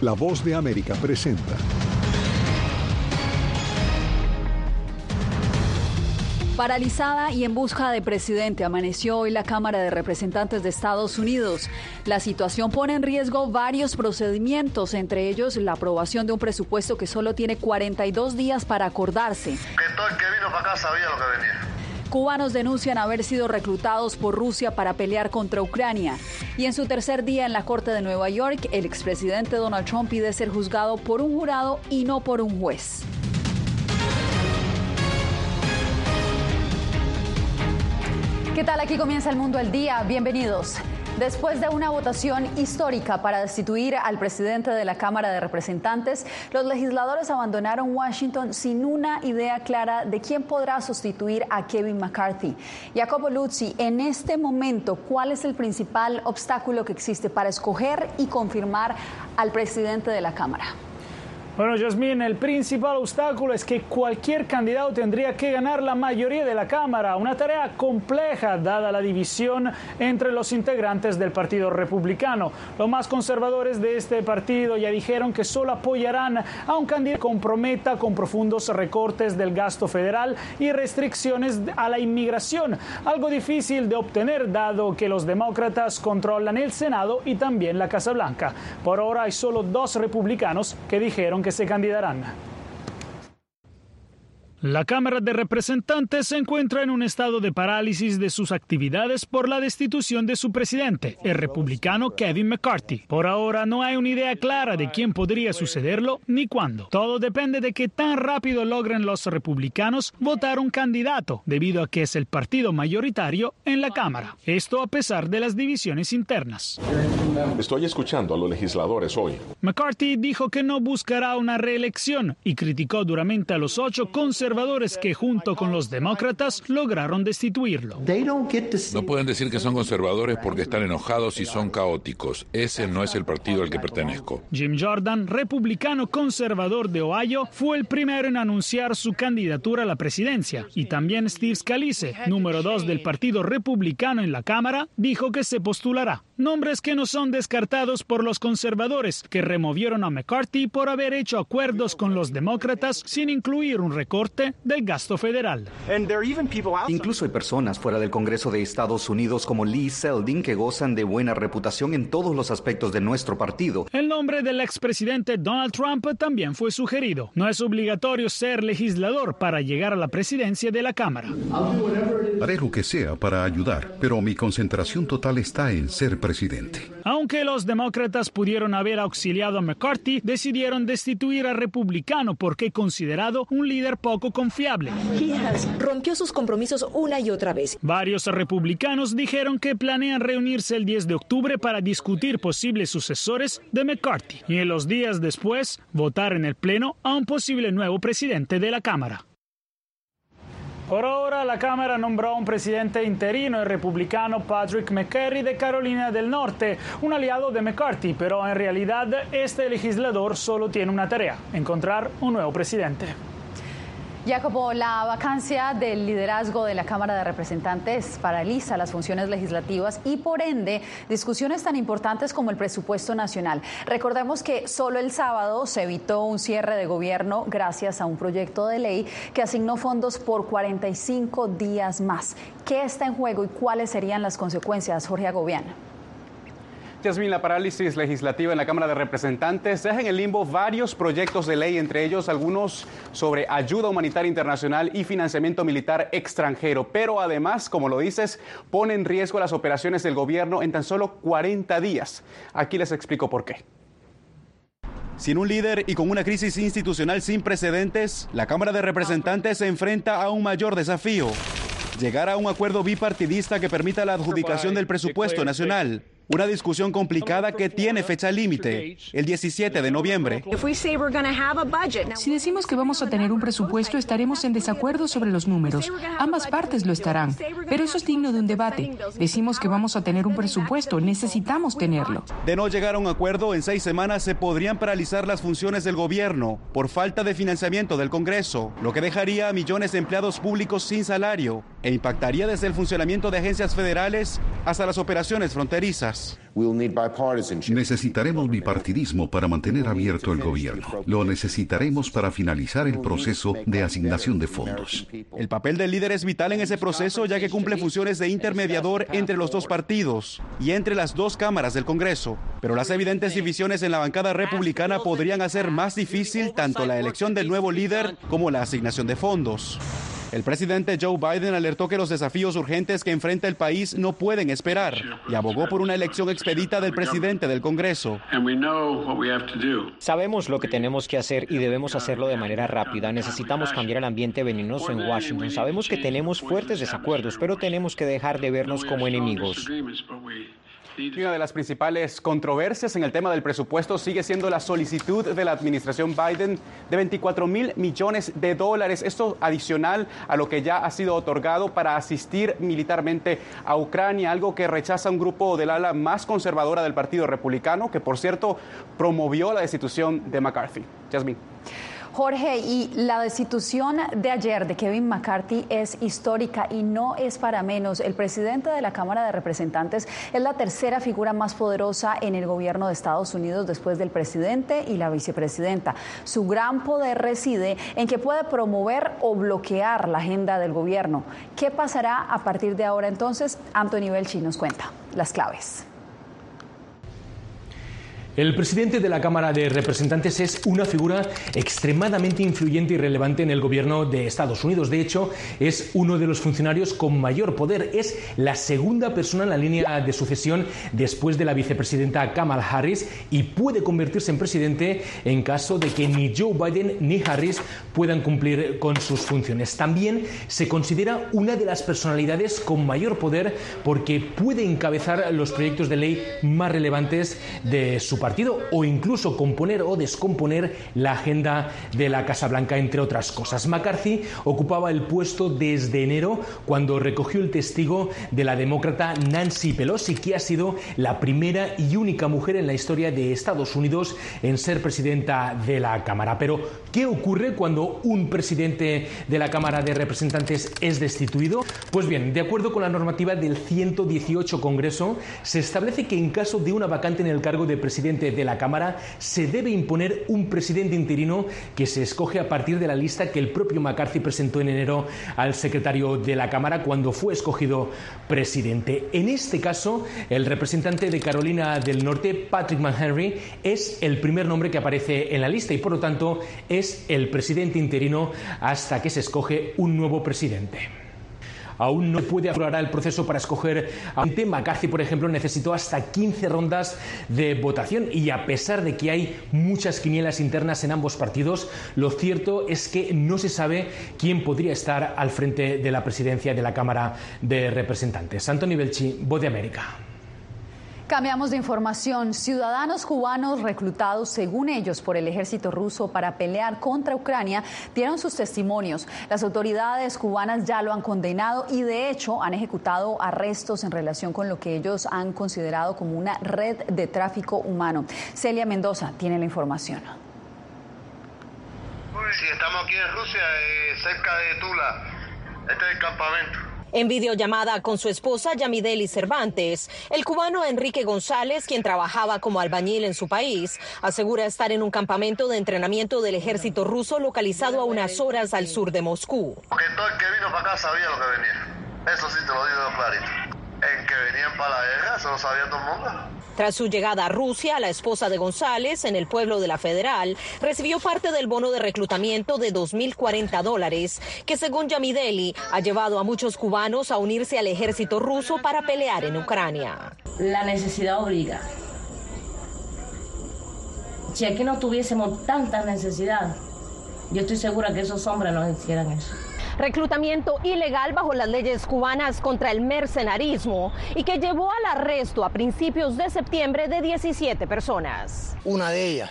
La voz de América presenta. Paralizada y en busca de presidente amaneció hoy la Cámara de Representantes de Estados Unidos. La situación pone en riesgo varios procedimientos, entre ellos la aprobación de un presupuesto que solo tiene 42 días para acordarse. Que todo el que vino para acá sabía lo que venía. Cubanos denuncian haber sido reclutados por Rusia para pelear contra Ucrania. Y en su tercer día en la Corte de Nueva York, el expresidente Donald Trump pide ser juzgado por un jurado y no por un juez. ¿Qué tal? Aquí comienza el mundo el día. Bienvenidos. Después de una votación histórica para destituir al presidente de la Cámara de Representantes, los legisladores abandonaron Washington sin una idea clara de quién podrá sustituir a Kevin McCarthy. Jacobo Luzzi, en este momento, ¿cuál es el principal obstáculo que existe para escoger y confirmar al presidente de la Cámara? Bueno, Jasmine, el principal obstáculo es que cualquier candidato tendría que ganar la mayoría de la Cámara, una tarea compleja dada la división entre los integrantes del Partido Republicano. Los más conservadores de este partido ya dijeron que solo apoyarán a un candidato que comprometa con profundos recortes del gasto federal y restricciones a la inmigración, algo difícil de obtener dado que los demócratas controlan el Senado y también la Casa Blanca. Por ahora hay solo dos republicanos que dijeron que se candidarán. La Cámara de Representantes se encuentra en un estado de parálisis de sus actividades por la destitución de su presidente, el republicano Kevin McCarthy. Por ahora no hay una idea clara de quién podría sucederlo ni cuándo. Todo depende de qué tan rápido logren los republicanos votar un candidato, debido a que es el partido mayoritario en la Cámara. Esto a pesar de las divisiones internas. Estoy escuchando a los legisladores hoy. McCarthy dijo que no buscará una reelección y criticó duramente a los ocho conservadores que junto con los demócratas lograron destituirlo. No pueden decir que son conservadores porque están enojados y son caóticos. Ese no es el partido al que pertenezco. Jim Jordan, republicano conservador de Ohio, fue el primero en anunciar su candidatura a la presidencia. Y también Steve Scalise, número dos del Partido Republicano en la Cámara, dijo que se postulará. Nombres que no son descartados por los conservadores, que removieron a McCarthy por haber hecho acuerdos con los demócratas sin incluir un recorte del gasto federal. Incluso hay personas fuera del Congreso de Estados Unidos como Lee Seldin que gozan de buena reputación en todos los aspectos de nuestro partido. El nombre del expresidente Donald Trump también fue sugerido. No es obligatorio ser legislador para llegar a la presidencia de la Cámara. Haré lo que sea para ayudar, pero mi concentración total está en ser presidente. Aunque los demócratas pudieron haber auxiliado a McCarthy, decidieron destituir al republicano porque considerado un líder poco confiable. Rompió sus compromisos una y otra vez. Varios republicanos dijeron que planean reunirse el 10 de octubre para discutir posibles sucesores de McCarthy y en los días después votar en el Pleno a un posible nuevo presidente de la Cámara. Por ahora, la Cámara nombró a un presidente interino, el republicano Patrick McCarry de Carolina del Norte, un aliado de McCarthy, pero en realidad este legislador solo tiene una tarea, encontrar un nuevo presidente. Jacobo, la vacancia del liderazgo de la Cámara de Representantes paraliza las funciones legislativas y por ende discusiones tan importantes como el presupuesto nacional. Recordemos que solo el sábado se evitó un cierre de gobierno gracias a un proyecto de ley que asignó fondos por 45 días más. ¿Qué está en juego y cuáles serían las consecuencias, Jorge Agobiana? Yasmin, la parálisis legislativa en la Cámara de Representantes deja en el limbo varios proyectos de ley, entre ellos algunos sobre ayuda humanitaria internacional y financiamiento militar extranjero. Pero además, como lo dices, pone en riesgo las operaciones del gobierno en tan solo 40 días. Aquí les explico por qué. Sin un líder y con una crisis institucional sin precedentes, la Cámara de Representantes se enfrenta a un mayor desafío. Llegar a un acuerdo bipartidista que permita la adjudicación del presupuesto nacional. Una discusión complicada que tiene fecha límite, el 17 de noviembre. Si decimos que vamos a tener un presupuesto, estaremos en desacuerdo sobre los números. Ambas partes lo estarán. Pero eso es digno de un debate. Decimos que vamos a tener un presupuesto, necesitamos tenerlo. De no llegar a un acuerdo, en seis semanas se podrían paralizar las funciones del gobierno por falta de financiamiento del Congreso, lo que dejaría a millones de empleados públicos sin salario e impactaría desde el funcionamiento de agencias federales hasta las operaciones fronterizas. Necesitaremos bipartidismo para mantener abierto el gobierno. Lo necesitaremos para finalizar el proceso de asignación de fondos. El papel del líder es vital en ese proceso ya que cumple funciones de intermediador entre los dos partidos y entre las dos cámaras del Congreso. Pero las evidentes divisiones en la bancada republicana podrían hacer más difícil tanto la elección del nuevo líder como la asignación de fondos. El presidente Joe Biden alertó que los desafíos urgentes que enfrenta el país no pueden esperar y abogó por una elección expedita del presidente del Congreso. Sabemos lo que tenemos que hacer y debemos hacerlo de manera rápida. Necesitamos cambiar el ambiente venenoso en Washington. Sabemos que tenemos fuertes desacuerdos, pero tenemos que dejar de vernos como enemigos. Una de las principales controversias en el tema del presupuesto sigue siendo la solicitud de la administración Biden de 24 mil millones de dólares. Esto adicional a lo que ya ha sido otorgado para asistir militarmente a Ucrania, algo que rechaza un grupo del ala más conservadora del Partido Republicano, que por cierto promovió la destitución de McCarthy. Jasmine. Jorge, y la destitución de ayer de Kevin McCarthy es histórica y no es para menos. El presidente de la Cámara de Representantes es la tercera figura más poderosa en el gobierno de Estados Unidos después del presidente y la vicepresidenta. Su gran poder reside en que puede promover o bloquear la agenda del gobierno. ¿Qué pasará a partir de ahora entonces? Anthony Belchi nos cuenta las claves. El presidente de la Cámara de Representantes es una figura extremadamente influyente y relevante en el gobierno de Estados Unidos. De hecho, es uno de los funcionarios con mayor poder. Es la segunda persona en la línea de sucesión después de la vicepresidenta Kamala Harris y puede convertirse en presidente en caso de que ni Joe Biden ni Harris puedan cumplir con sus funciones. También se considera una de las personalidades con mayor poder porque puede encabezar los proyectos de ley más relevantes de su país partido o incluso componer o descomponer la agenda de la Casa Blanca, entre otras cosas. McCarthy ocupaba el puesto desde enero cuando recogió el testigo de la demócrata Nancy Pelosi, que ha sido la primera y única mujer en la historia de Estados Unidos en ser presidenta de la Cámara. Pero, ¿qué ocurre cuando un presidente de la Cámara de Representantes es destituido? Pues bien, de acuerdo con la normativa del 118 Congreso, se establece que en caso de una vacante en el cargo de presidente de la Cámara, se debe imponer un presidente interino que se escoge a partir de la lista que el propio McCarthy presentó en enero al secretario de la Cámara cuando fue escogido presidente. En este caso, el representante de Carolina del Norte, Patrick McHenry, es el primer nombre que aparece en la lista y por lo tanto es el presidente interino hasta que se escoge un nuevo presidente aún no puede aflorar el proceso para escoger a un tema. McCarthy, por ejemplo, necesitó hasta 15 rondas de votación y a pesar de que hay muchas quinielas internas en ambos partidos, lo cierto es que no se sabe quién podría estar al frente de la presidencia de la Cámara de Representantes. Antonio Belchi, Voz de América. Cambiamos de información. Ciudadanos cubanos reclutados, según ellos, por el ejército ruso para pelear contra Ucrania, dieron sus testimonios. Las autoridades cubanas ya lo han condenado y, de hecho, han ejecutado arrestos en relación con lo que ellos han considerado como una red de tráfico humano. Celia Mendoza tiene la información. Sí, estamos aquí en Rusia, eh, cerca de Tula. Este es el campamento. En videollamada con su esposa Yamideli Cervantes, el cubano Enrique González, quien trabajaba como albañil en su país, asegura estar en un campamento de entrenamiento del ejército ruso localizado a unas horas al sur de Moscú. Todo el que vino para acá sabía lo que venía. Eso sí te lo digo clarito. En venían para la guerra, lo sabía todo el mundo. Tras su llegada a Rusia, la esposa de González, en el pueblo de la Federal, recibió parte del bono de reclutamiento de 2.040 dólares, que según Yamideli ha llevado a muchos cubanos a unirse al ejército ruso para pelear en Ucrania. La necesidad obliga. Si aquí no tuviésemos tanta necesidad, yo estoy segura que esos hombres no hicieran eso reclutamiento ilegal bajo las leyes cubanas contra el mercenarismo y que llevó al arresto a principios de septiembre de 17 personas. Una de ellas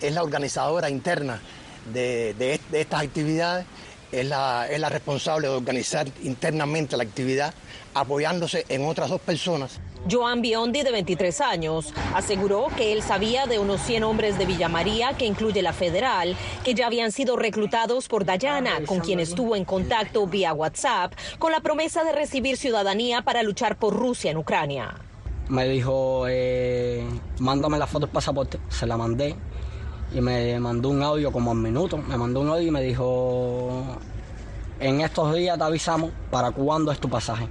es la organizadora interna de, estas actividades es la, es la responsable de organizar internamente la actividad, apoyándose en otras dos personas. Joan Biondi, de 23 años, aseguró que él sabía de unos 100 hombres de Villa María, que incluye la federal, que ya habían sido reclutados por Dayana, con quien estuvo en contacto vía WhatsApp, con la promesa de recibir ciudadanía para luchar por Rusia en Ucrania. Me dijo, eh, mándame la foto del pasaporte. Se la mandé y me mandó un audio como un minuto. Me mandó un audio y me dijo, en estos días te avisamos para cuándo es tu pasaje.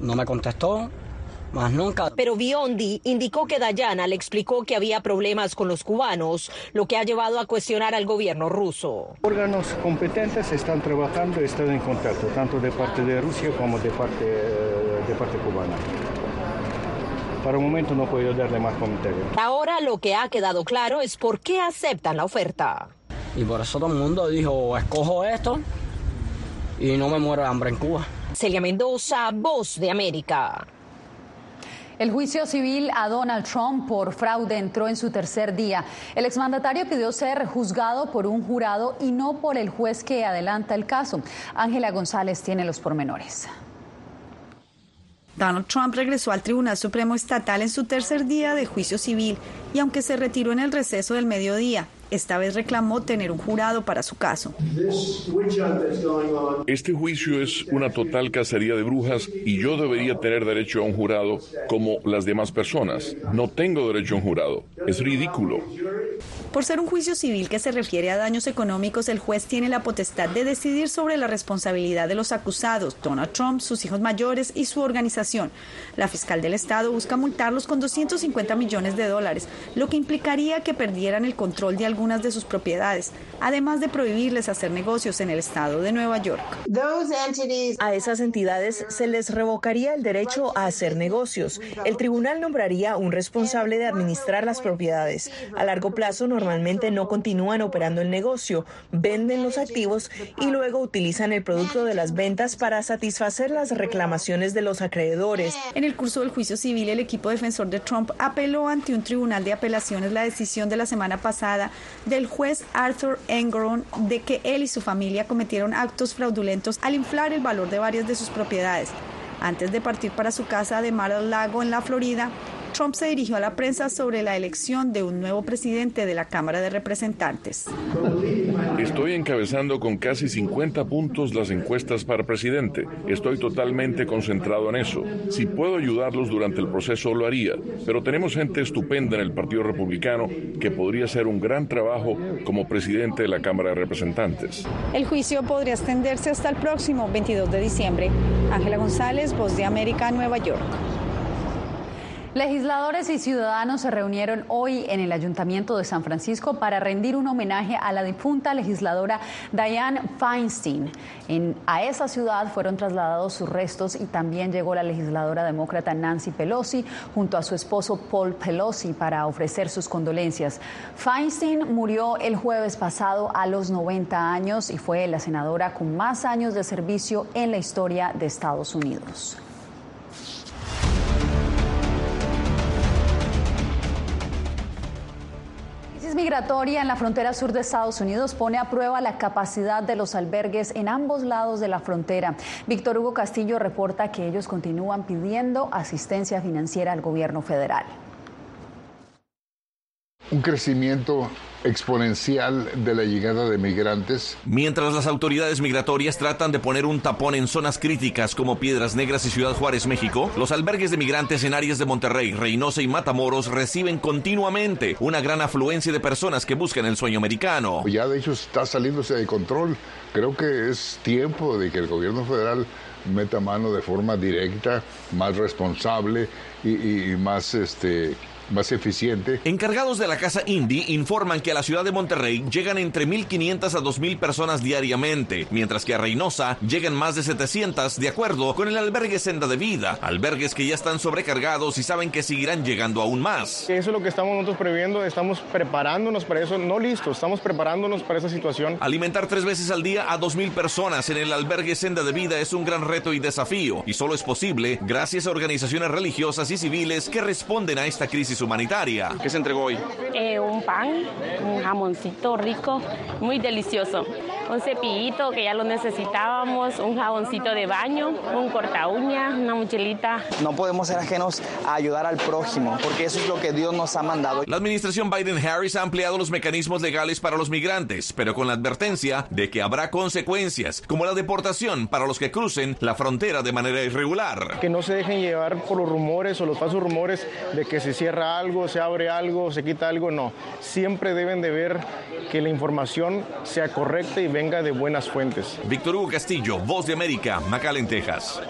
No me contestó, más nunca. Pero Biondi indicó que Dayana le explicó que había problemas con los cubanos, lo que ha llevado a cuestionar al gobierno ruso. Órganos competentes están trabajando, están en contacto, tanto de parte de Rusia como de parte, de parte cubana. Para un momento no puedo darle más comentarios. Ahora lo que ha quedado claro es por qué aceptan la oferta. Y por eso todo el mundo dijo, escojo esto y no me muero de hambre en Cuba. Celia Mendoza, Voz de América. El juicio civil a Donald Trump por fraude entró en su tercer día. El exmandatario pidió ser juzgado por un jurado y no por el juez que adelanta el caso. Ángela González tiene los pormenores. Donald Trump regresó al Tribunal Supremo Estatal en su tercer día de juicio civil y aunque se retiró en el receso del mediodía, esta vez reclamó tener un jurado para su caso. Este juicio es una total cacería de brujas y yo debería tener derecho a un jurado como las demás personas. No tengo derecho a un jurado. Es ridículo. Por ser un juicio civil que se refiere a daños económicos, el juez tiene la potestad de decidir sobre la responsabilidad de los acusados, Donald Trump, sus hijos mayores y su organización. La fiscal del estado busca multarlos con 250 millones de dólares, lo que implicaría que perdieran el control de algunas de sus propiedades, además de prohibirles hacer negocios en el estado de Nueva York. A esas entidades se les revocaría el derecho a hacer negocios. El tribunal nombraría un responsable de administrar las propiedades. A largo plazo, normalmente no continúan operando el negocio, venden los activos y luego utilizan el producto de las ventas para satisfacer las reclamaciones de los acreedores. En el curso del juicio civil, el equipo defensor de Trump apeló ante un tribunal de apelaciones la decisión de la semana pasada del juez Arthur Engoron de que él y su familia cometieron actos fraudulentos al inflar el valor de varias de sus propiedades. Antes de partir para su casa de Mar al Lago en la Florida, Trump se dirigió a la prensa sobre la elección de un nuevo presidente de la Cámara de Representantes. Estoy encabezando con casi 50 puntos las encuestas para presidente. Estoy totalmente concentrado en eso. Si puedo ayudarlos durante el proceso, lo haría. Pero tenemos gente estupenda en el Partido Republicano que podría hacer un gran trabajo como presidente de la Cámara de Representantes. El juicio podría extenderse hasta el próximo 22 de diciembre. Ángela González, Voz de América, Nueva York. Legisladores y ciudadanos se reunieron hoy en el Ayuntamiento de San Francisco para rendir un homenaje a la difunta legisladora Diane Feinstein. A esa ciudad fueron trasladados sus restos y también llegó la legisladora demócrata Nancy Pelosi junto a su esposo Paul Pelosi para ofrecer sus condolencias. Feinstein murió el jueves pasado a los 90 años y fue la senadora con más años de servicio en la historia de Estados Unidos. Migratoria en la frontera sur de Estados Unidos pone a prueba la capacidad de los albergues en ambos lados de la frontera. Víctor Hugo Castillo reporta que ellos continúan pidiendo asistencia financiera al gobierno federal. Un crecimiento exponencial de la llegada de migrantes. Mientras las autoridades migratorias tratan de poner un tapón en zonas críticas como Piedras Negras y Ciudad Juárez, México, los albergues de migrantes en áreas de Monterrey, Reynosa y Matamoros reciben continuamente una gran afluencia de personas que buscan el sueño americano. Ya de hecho está saliéndose de control. Creo que es tiempo de que el gobierno federal meta mano de forma directa, más responsable y, y más este más eficiente. Encargados de la Casa Indy informan que a la ciudad de Monterrey llegan entre 1.500 a 2.000 personas diariamente, mientras que a Reynosa llegan más de 700, de acuerdo con el albergue Senda de Vida, albergues que ya están sobrecargados y saben que seguirán llegando aún más. Eso es lo que estamos nosotros previendo, estamos preparándonos para eso, no listo, estamos preparándonos para esa situación. Alimentar tres veces al día a 2.000 personas en el albergue Senda de Vida es un gran reto y desafío, y solo es posible gracias a organizaciones religiosas y civiles que responden a esta crisis humanitaria. ¿Qué se entregó hoy? Eh, un pan, un jamoncito rico, muy delicioso. un cepillito que ya lo necesitábamos, un jaboncito de baño, un corta uña, una mochilita. No podemos ser ajenos a ayudar al prójimo, porque eso es lo que Dios nos ha mandado. La administración Biden-Harris ha ampliado los mecanismos legales para los migrantes, pero con la advertencia de que habrá consecuencias, como la deportación para los que crucen la frontera de manera irregular. Que no se dejen llevar por los rumores o los falsos rumores de que se cierra algo, se abre algo, se quita algo, no. Siempre deben de ver que la información sea correcta y venga de buenas fuentes. Víctor Hugo Castillo, Voz de América, McAllen, Texas.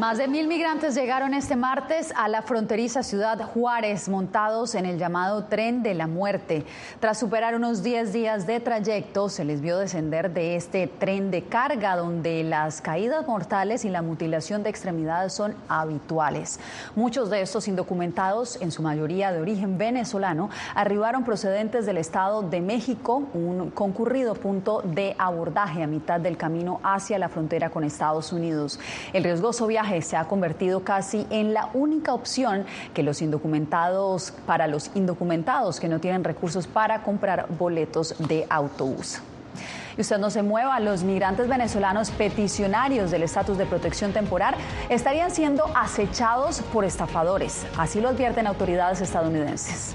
Más de mil migrantes llegaron este martes a la fronteriza ciudad Juárez montados en el llamado tren de la muerte. Tras superar unos 10 días de trayecto, se les vio descender de este tren de carga donde las caídas mortales y la mutilación de extremidades son habituales. Muchos de estos indocumentados, en su mayoría de origen venezolano, arribaron procedentes del Estado de México, un concurrido punto de abordaje a mitad del camino hacia la frontera con Estados Unidos. El riesgoso viaje se ha convertido casi en la única opción que los indocumentados para los indocumentados que no tienen recursos para comprar boletos de autobús. Y usted no se mueva, los migrantes venezolanos peticionarios del estatus de protección temporal estarían siendo acechados por estafadores. Así lo advierten autoridades estadounidenses.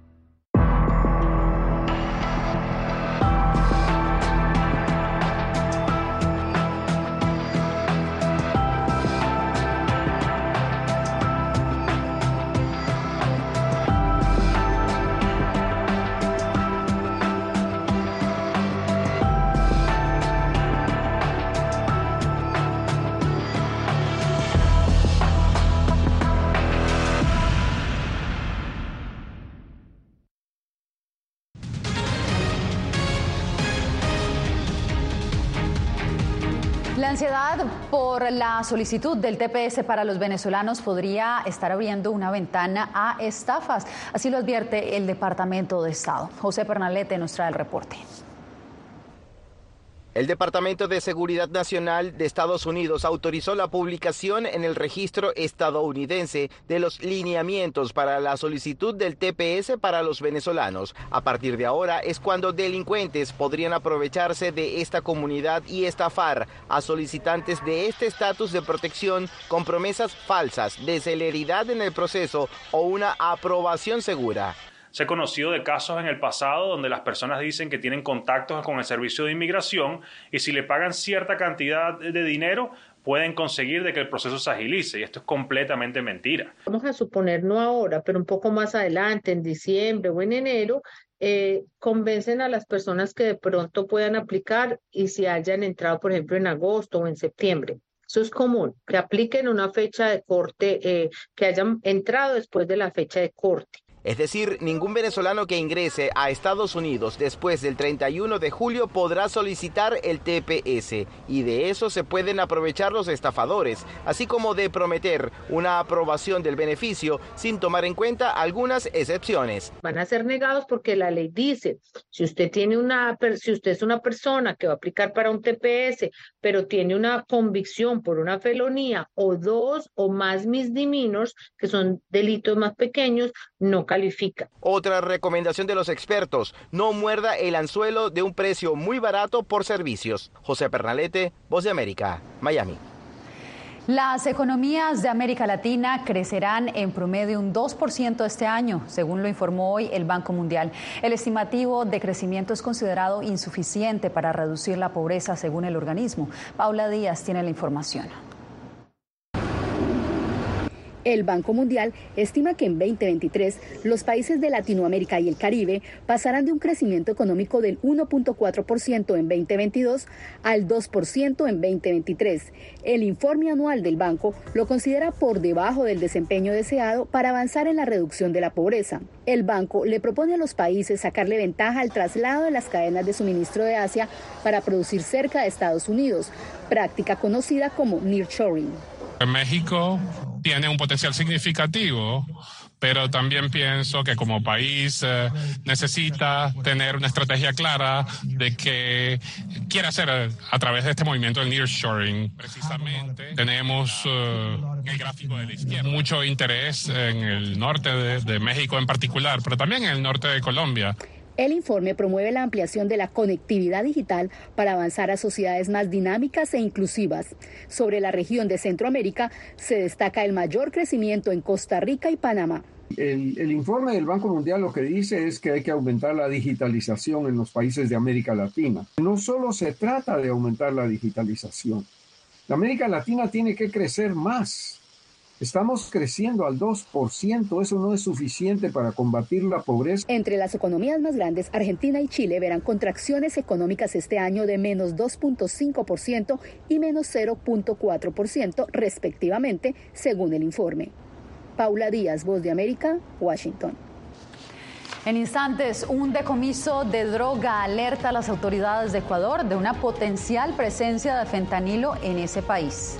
Por la solicitud del TPS para los venezolanos podría estar abriendo una ventana a estafas. Así lo advierte el Departamento de Estado. José Pernalete nos trae el reporte. El Departamento de Seguridad Nacional de Estados Unidos autorizó la publicación en el registro estadounidense de los lineamientos para la solicitud del TPS para los venezolanos. A partir de ahora es cuando delincuentes podrían aprovecharse de esta comunidad y estafar a solicitantes de este estatus de protección con promesas falsas de celeridad en el proceso o una aprobación segura. Se ha conocido de casos en el pasado donde las personas dicen que tienen contactos con el servicio de inmigración y si le pagan cierta cantidad de dinero pueden conseguir de que el proceso se agilice y esto es completamente mentira. Vamos a suponer, no ahora, pero un poco más adelante, en diciembre o en enero, eh, convencen a las personas que de pronto puedan aplicar y si hayan entrado, por ejemplo, en agosto o en septiembre. Eso es común, que apliquen una fecha de corte, eh, que hayan entrado después de la fecha de corte. Es decir, ningún venezolano que ingrese a Estados Unidos después del 31 de julio podrá solicitar el TPS y de eso se pueden aprovechar los estafadores, así como de prometer una aprobación del beneficio sin tomar en cuenta algunas excepciones. Van a ser negados porque la ley dice, si usted tiene una si usted es una persona que va a aplicar para un TPS, pero tiene una convicción por una felonía o dos o más misdemeanors, que son delitos más pequeños, no califica. Otra recomendación de los expertos, no muerda el anzuelo de un precio muy barato por servicios. José Pernalete, Voz de América, Miami. Las economías de América Latina crecerán en promedio un 2% este año, según lo informó hoy el Banco Mundial. El estimativo de crecimiento es considerado insuficiente para reducir la pobreza, según el organismo. Paula Díaz tiene la información. El Banco Mundial estima que en 2023 los países de Latinoamérica y el Caribe pasarán de un crecimiento económico del 1.4% en 2022 al 2% en 2023. El informe anual del banco lo considera por debajo del desempeño deseado para avanzar en la reducción de la pobreza. El banco le propone a los países sacarle ventaja al traslado de las cadenas de suministro de Asia para producir cerca de Estados Unidos, práctica conocida como nearshoring. México tiene un potencial significativo, pero también pienso que como país eh, necesita tener una estrategia clara de que quiere hacer a, través de este movimiento del nearshoring. Precisamente tenemos eh, mucho interés en el norte de México en particular, pero también en el norte de Colombia. El informe promueve la ampliación de la conectividad digital para avanzar a sociedades más dinámicas e inclusivas. Sobre la región de Centroamérica se destaca el mayor crecimiento en Costa Rica y Panamá. El, informe del Banco Mundial lo que dice es que hay que aumentar la digitalización en los países de América Latina. No solo se trata de aumentar la digitalización. América Latina tiene que crecer más. Estamos creciendo al 2%, eso no es suficiente para combatir la pobreza. Entre las economías más grandes, Argentina y Chile verán contracciones económicas este año de menos 2.5% y menos 0.4% respectivamente, según el informe. Paula Díaz, Voz de América, Washington. En instantes, un decomiso de droga alerta a las autoridades de Ecuador de una potencial presencia de fentanilo en ese país.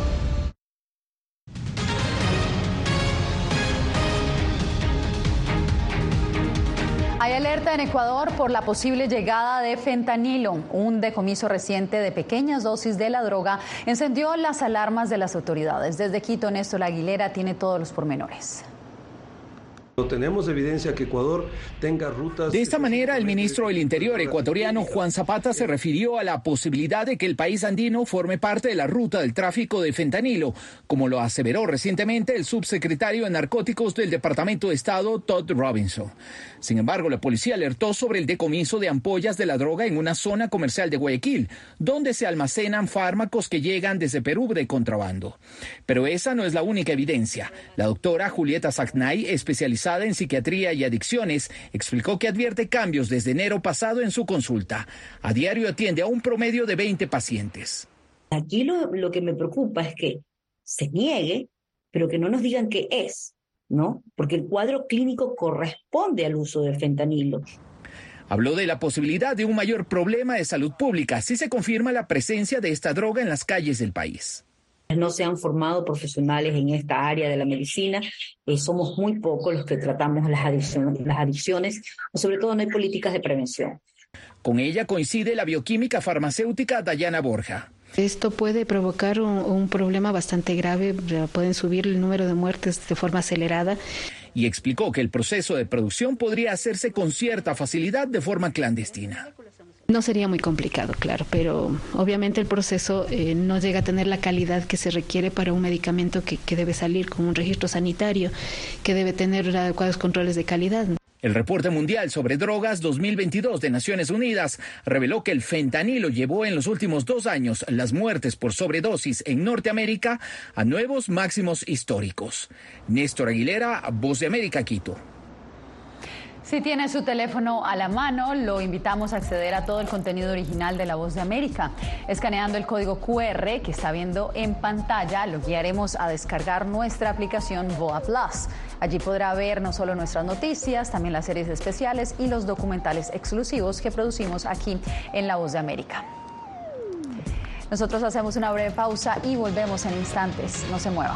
Alerta en Ecuador por la posible llegada de fentanilo. Un decomiso reciente de pequeñas dosis de la droga encendió las alarmas de las autoridades. Desde Quito, Néstor Aguilera tiene todos los pormenores. Tenemos evidencia que Ecuador tenga rutas. De esta manera, el ministro del Interior ecuatoriano Juan Zapata se refirió a la posibilidad de que el país andino forme parte de la ruta del tráfico de fentanilo, como lo aseveró recientemente el subsecretario de Narcóticos del Departamento de Estado, Todd Robinson. Sin embargo, la policía alertó sobre el decomiso de ampollas de la droga en una zona comercial de Guayaquil, donde se almacenan fármacos que llegan desde Perú de contrabando. Pero esa no es la única evidencia. La doctora Julieta Sagnay, especializada en psiquiatría y adicciones, explicó que advierte cambios desde enero pasado en su consulta. A diario atiende a un promedio de 20 pacientes. Aquí lo, lo que me preocupa es que se niegue, pero que no nos digan qué es, ¿no? Porque el cuadro clínico corresponde al uso del fentanilo. Habló de la posibilidad de un mayor problema de salud pública si se confirma la presencia de esta droga en las calles del país no se han formado profesionales en esta área de la medicina. Eh, somos muy pocos los que tratamos las adicciones, las adicciones, sobre todo no hay políticas de prevención. Con ella coincide la bioquímica farmacéutica Dayana Borja. Esto puede provocar un, un, problema bastante grave, pueden subir el número de muertes de forma acelerada. Y explicó que el proceso de producción podría hacerse con cierta facilidad de forma clandestina. No sería muy complicado, claro, pero obviamente el proceso eh, no llega a tener la calidad que se requiere para un medicamento que, que debe salir con un registro sanitario, que debe tener adecuados controles de calidad. El reporte mundial sobre drogas 2022 de Naciones Unidas reveló que el fentanilo llevó en los últimos dos años las muertes por sobredosis en Norteamérica a nuevos máximos históricos. Néstor Aguilera, Voz de América, Quito. Si tiene su teléfono a la mano, lo invitamos a acceder a todo el contenido original de La Voz de América. Escaneando el código QR que está viendo en pantalla, lo guiaremos a descargar nuestra aplicación VOA Plus. Allí podrá ver no solo nuestras noticias, también las series especiales y los documentales exclusivos que producimos aquí en La Voz de América. Nosotros hacemos una breve pausa y volvemos en instantes. No se mueva.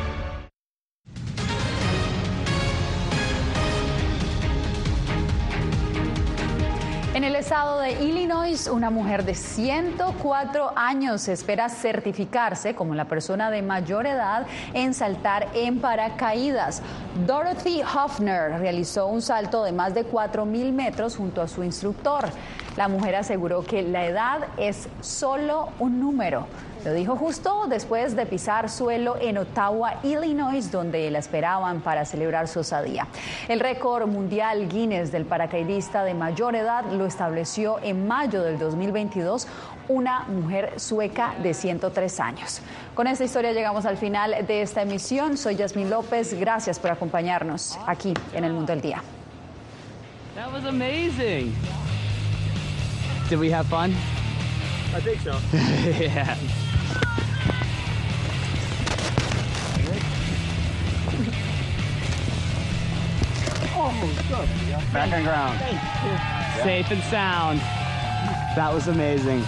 de Illinois, una mujer de 104 años espera certificarse como la persona de mayor edad en saltar en paracaídas. Dorothy Hoffner realizó un salto de más de 4.000 metros junto a su instructor. La mujer aseguró que la edad es solo un número. Lo dijo justo después de pisar suelo en Ottawa, Illinois, donde la esperaban para celebrar su osadía. El récord mundial Guinness del paracaidista de mayor edad lo estableció en mayo del 2022 una mujer sueca de 103 años. Con esta historia llegamos al final de esta emisión. Soy Yasmin López. Gracias por acompañarnos aquí en El Mundo del Día. That was amazing. Did we have fun? I think so. yeah. Oh, Back on ground. Safe and sound. That was amazing.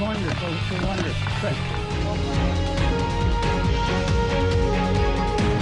Wonderful, wonderful.